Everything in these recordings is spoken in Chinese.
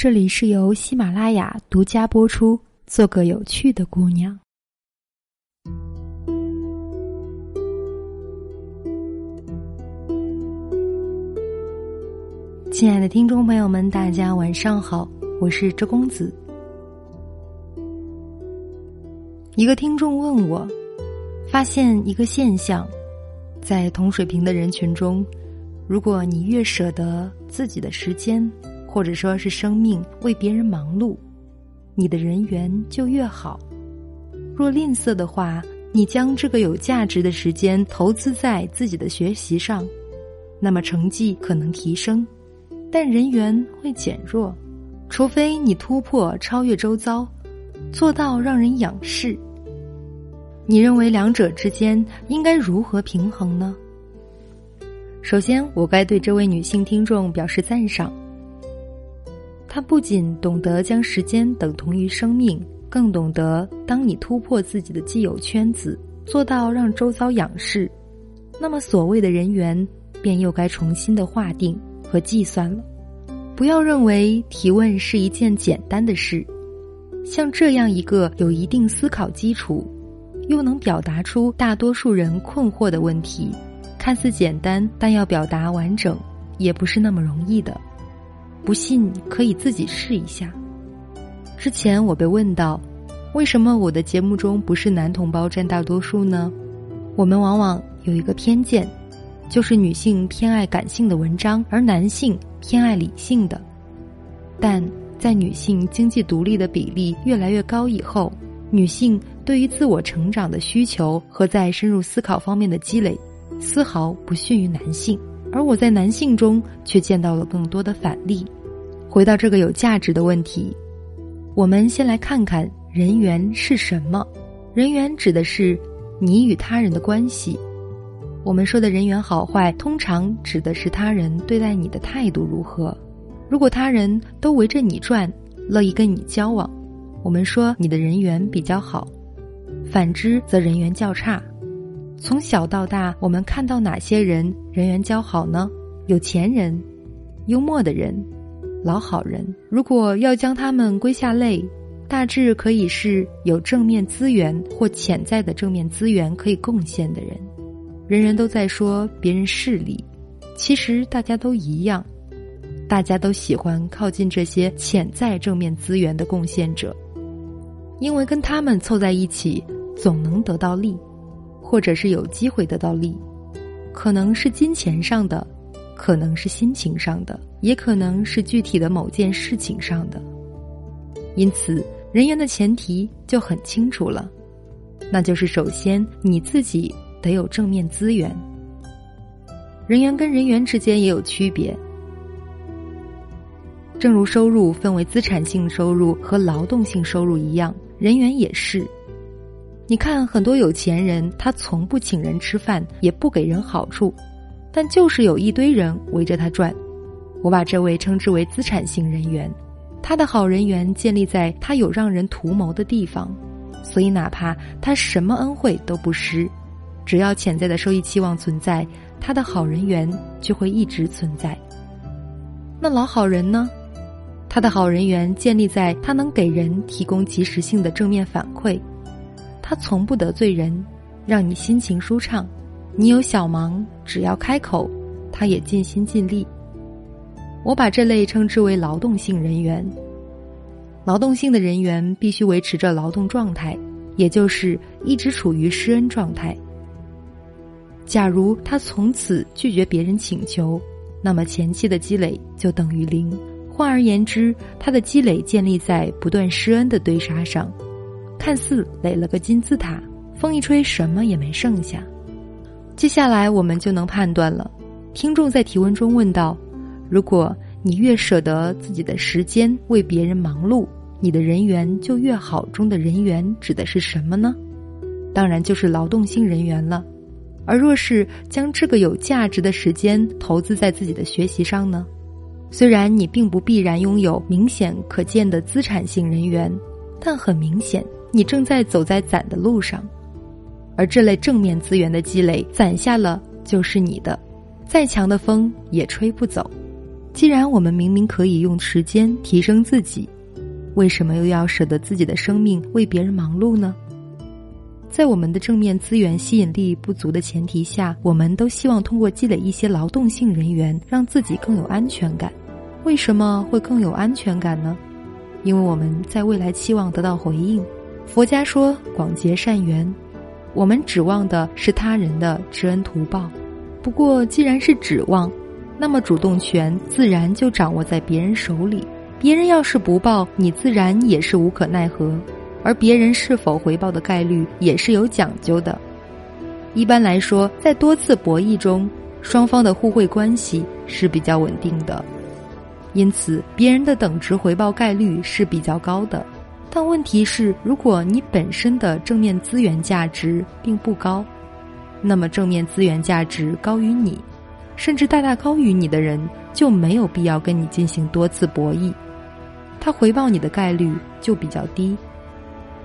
这里是由喜马拉雅独家播出。做个有趣的姑娘。亲爱的听众朋友们，大家晚上好，我是周公子。一个听众问我，发现一个现象，在同水平的人群中，如果你越舍得自己的时间。或者说是生命为别人忙碌，你的人缘就越好。若吝啬的话，你将这个有价值的时间投资在自己的学习上，那么成绩可能提升，但人缘会减弱。除非你突破超越周遭，做到让人仰视。你认为两者之间应该如何平衡呢？首先，我该对这位女性听众表示赞赏。他不仅懂得将时间等同于生命，更懂得当你突破自己的既有圈子，做到让周遭仰视，那么所谓的人缘便又该重新的划定和计算了。不要认为提问是一件简单的事，像这样一个有一定思考基础，又能表达出大多数人困惑的问题，看似简单，但要表达完整，也不是那么容易的。不信可以自己试一下。之前我被问到，为什么我的节目中不是男同胞占大多数呢？我们往往有一个偏见，就是女性偏爱感性的文章，而男性偏爱理性的。但在女性经济独立的比例越来越高以后，女性对于自我成长的需求和在深入思考方面的积累，丝毫不逊于男性。而我在男性中却见到了更多的反例。回到这个有价值的问题，我们先来看看人缘是什么。人缘指的是你与他人的关系。我们说的人缘好坏，通常指的是他人对待你的态度如何。如果他人都围着你转，乐意跟你交往，我们说你的人缘比较好；反之，则人缘较差。从小到大，我们看到哪些人人缘较好呢？有钱人、幽默的人、老好人。如果要将他们归下类，大致可以是有正面资源或潜在的正面资源可以贡献的人。人人都在说别人势利，其实大家都一样，大家都喜欢靠近这些潜在正面资源的贡献者，因为跟他们凑在一起，总能得到利。或者是有机会得到利，可能是金钱上的，可能是心情上的，也可能是具体的某件事情上的。因此，人缘的前提就很清楚了，那就是首先你自己得有正面资源。人缘跟人缘之间也有区别，正如收入分为资产性收入和劳动性收入一样，人缘也是。你看，很多有钱人，他从不请人吃饭，也不给人好处，但就是有一堆人围着他转。我把这位称之为资产型人员，他的好人缘建立在他有让人图谋的地方，所以哪怕他什么恩惠都不施，只要潜在的收益期望存在，他的好人缘就会一直存在。那老好人呢？他的好人缘建立在他能给人提供及时性的正面反馈。他从不得罪人，让你心情舒畅。你有小忙，只要开口，他也尽心尽力。我把这类称之为劳动性人员。劳动性的人员必须维持着劳动状态，也就是一直处于施恩状态。假如他从此拒绝别人请求，那么前期的积累就等于零。换而言之，他的积累建立在不断施恩的堆沙上。看似垒了个金字塔，风一吹，什么也没剩下。接下来我们就能判断了。听众在提问中问道：“如果你越舍得自己的时间为别人忙碌，你的人缘就越好。”中的人缘指的是什么呢？当然就是劳动性人员了。而若是将这个有价值的时间投资在自己的学习上呢？虽然你并不必然拥有明显可见的资产性人员，但很明显。你正在走在攒的路上，而这类正面资源的积累，攒下了就是你的，再强的风也吹不走。既然我们明明可以用时间提升自己，为什么又要舍得自己的生命为别人忙碌呢？在我们的正面资源吸引力不足的前提下，我们都希望通过积累一些劳动性人员，让自己更有安全感。为什么会更有安全感呢？因为我们在未来期望得到回应。佛家说广结善缘，我们指望的是他人的知恩图报。不过，既然是指望，那么主动权自然就掌握在别人手里。别人要是不报，你自然也是无可奈何。而别人是否回报的概率也是有讲究的。一般来说，在多次博弈中，双方的互惠关系是比较稳定的，因此别人的等值回报概率是比较高的。但问题是，如果你本身的正面资源价值并不高，那么正面资源价值高于你，甚至大大高于你的人，就没有必要跟你进行多次博弈，他回报你的概率就比较低。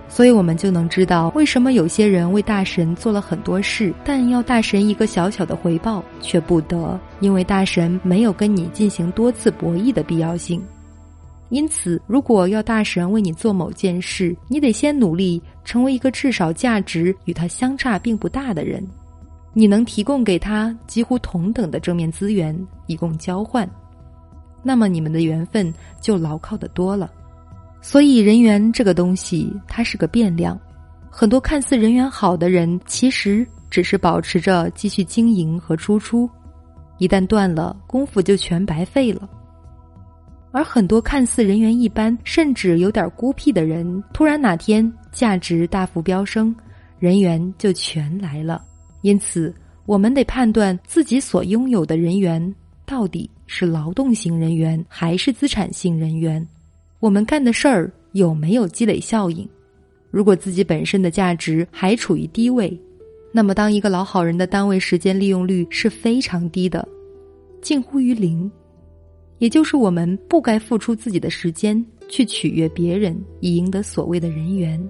所以我们就能知道，为什么有些人为大神做了很多事，但要大神一个小小的回报却不得，因为大神没有跟你进行多次博弈的必要性。因此，如果要大神为你做某件事，你得先努力成为一个至少价值与他相差并不大的人，你能提供给他几乎同等的正面资源以供交换，那么你们的缘分就牢靠的多了。所以，人缘这个东西，它是个变量。很多看似人缘好的人，其实只是保持着继续经营和输出，一旦断了，功夫就全白费了。而很多看似人缘一般，甚至有点孤僻的人，突然哪天价值大幅飙升，人缘就全来了。因此，我们得判断自己所拥有的人缘到底是劳动型人员还是资产性人员。我们干的事儿有没有积累效应？如果自己本身的价值还处于低位，那么当一个老好人的单位时间利用率是非常低的，近乎于零。也就是我们不该付出自己的时间去取悦别人，以赢得所谓的人缘。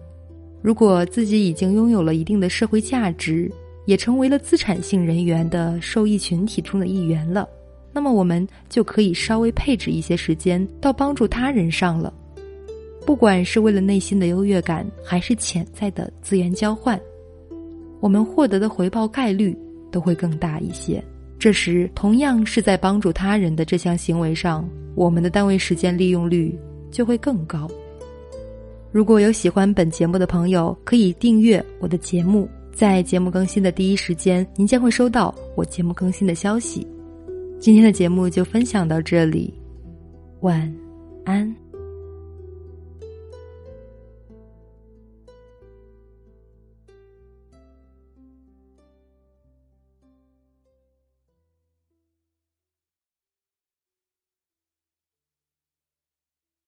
如果自己已经拥有了一定的社会价值，也成为了资产性人员的受益群体中的一员了。那么我们就可以稍微配置一些时间到帮助他人上了，不管是为了内心的优越感，还是潜在的资源交换，我们获得的回报概率都会更大一些。这时，同样是在帮助他人的这项行为上，我们的单位时间利用率就会更高。如果有喜欢本节目的朋友，可以订阅我的节目，在节目更新的第一时间，您将会收到我节目更新的消息。今天的节目就分享到这里，晚安。